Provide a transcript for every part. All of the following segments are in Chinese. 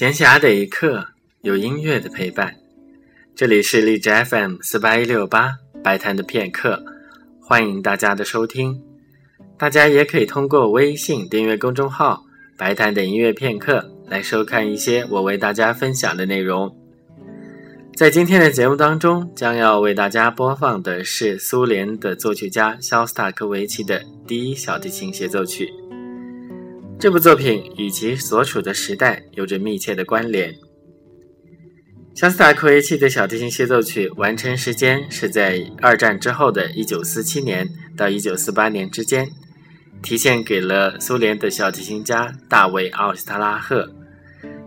闲暇的一刻，有音乐的陪伴。这里是荔枝 FM 四八一六八白谈的片刻，欢迎大家的收听。大家也可以通过微信订阅公众号“白谈的音乐片刻”来收看一些我为大家分享的内容。在今天的节目当中，将要为大家播放的是苏联的作曲家肖斯塔科维奇的第一小提琴协奏曲。这部作品与其所处的时代有着密切的关联。肖斯塔科维奇的小提琴协奏曲完成时间是在二战之后的一九四七年到一九四八年之间，提献给了苏联的小提琴家大卫·奥斯特拉赫，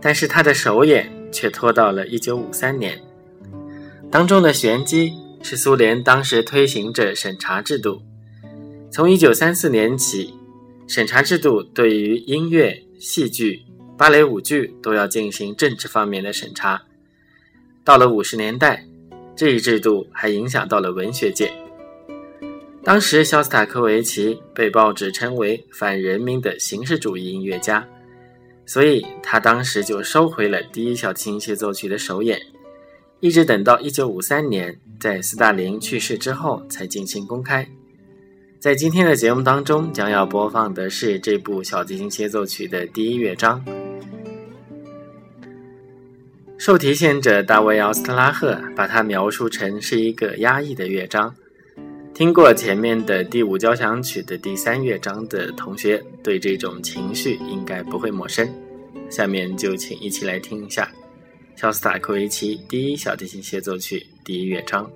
但是他的首演却拖到了一九五三年。当中的玄机是苏联当时推行着审查制度，从一九三四年起。审查制度对于音乐、戏剧、芭蕾舞剧都要进行政治方面的审查。到了五十年代，这一制度还影响到了文学界。当时，肖斯塔科维奇被报纸称为反人民的形式主义音乐家，所以他当时就收回了第一小提琴协奏曲的首演，一直等到一九五三年，在斯大林去世之后才进行公开。在今天的节目当中，将要播放的是这部小提琴协奏曲的第一乐章。受提献者大卫·奥斯特拉赫把它描述成是一个压抑的乐章。听过前面的第五交响曲的第三乐章的同学，对这种情绪应该不会陌生。下面就请一起来听一下肖斯塔科维奇第一小提琴协奏曲第一乐章。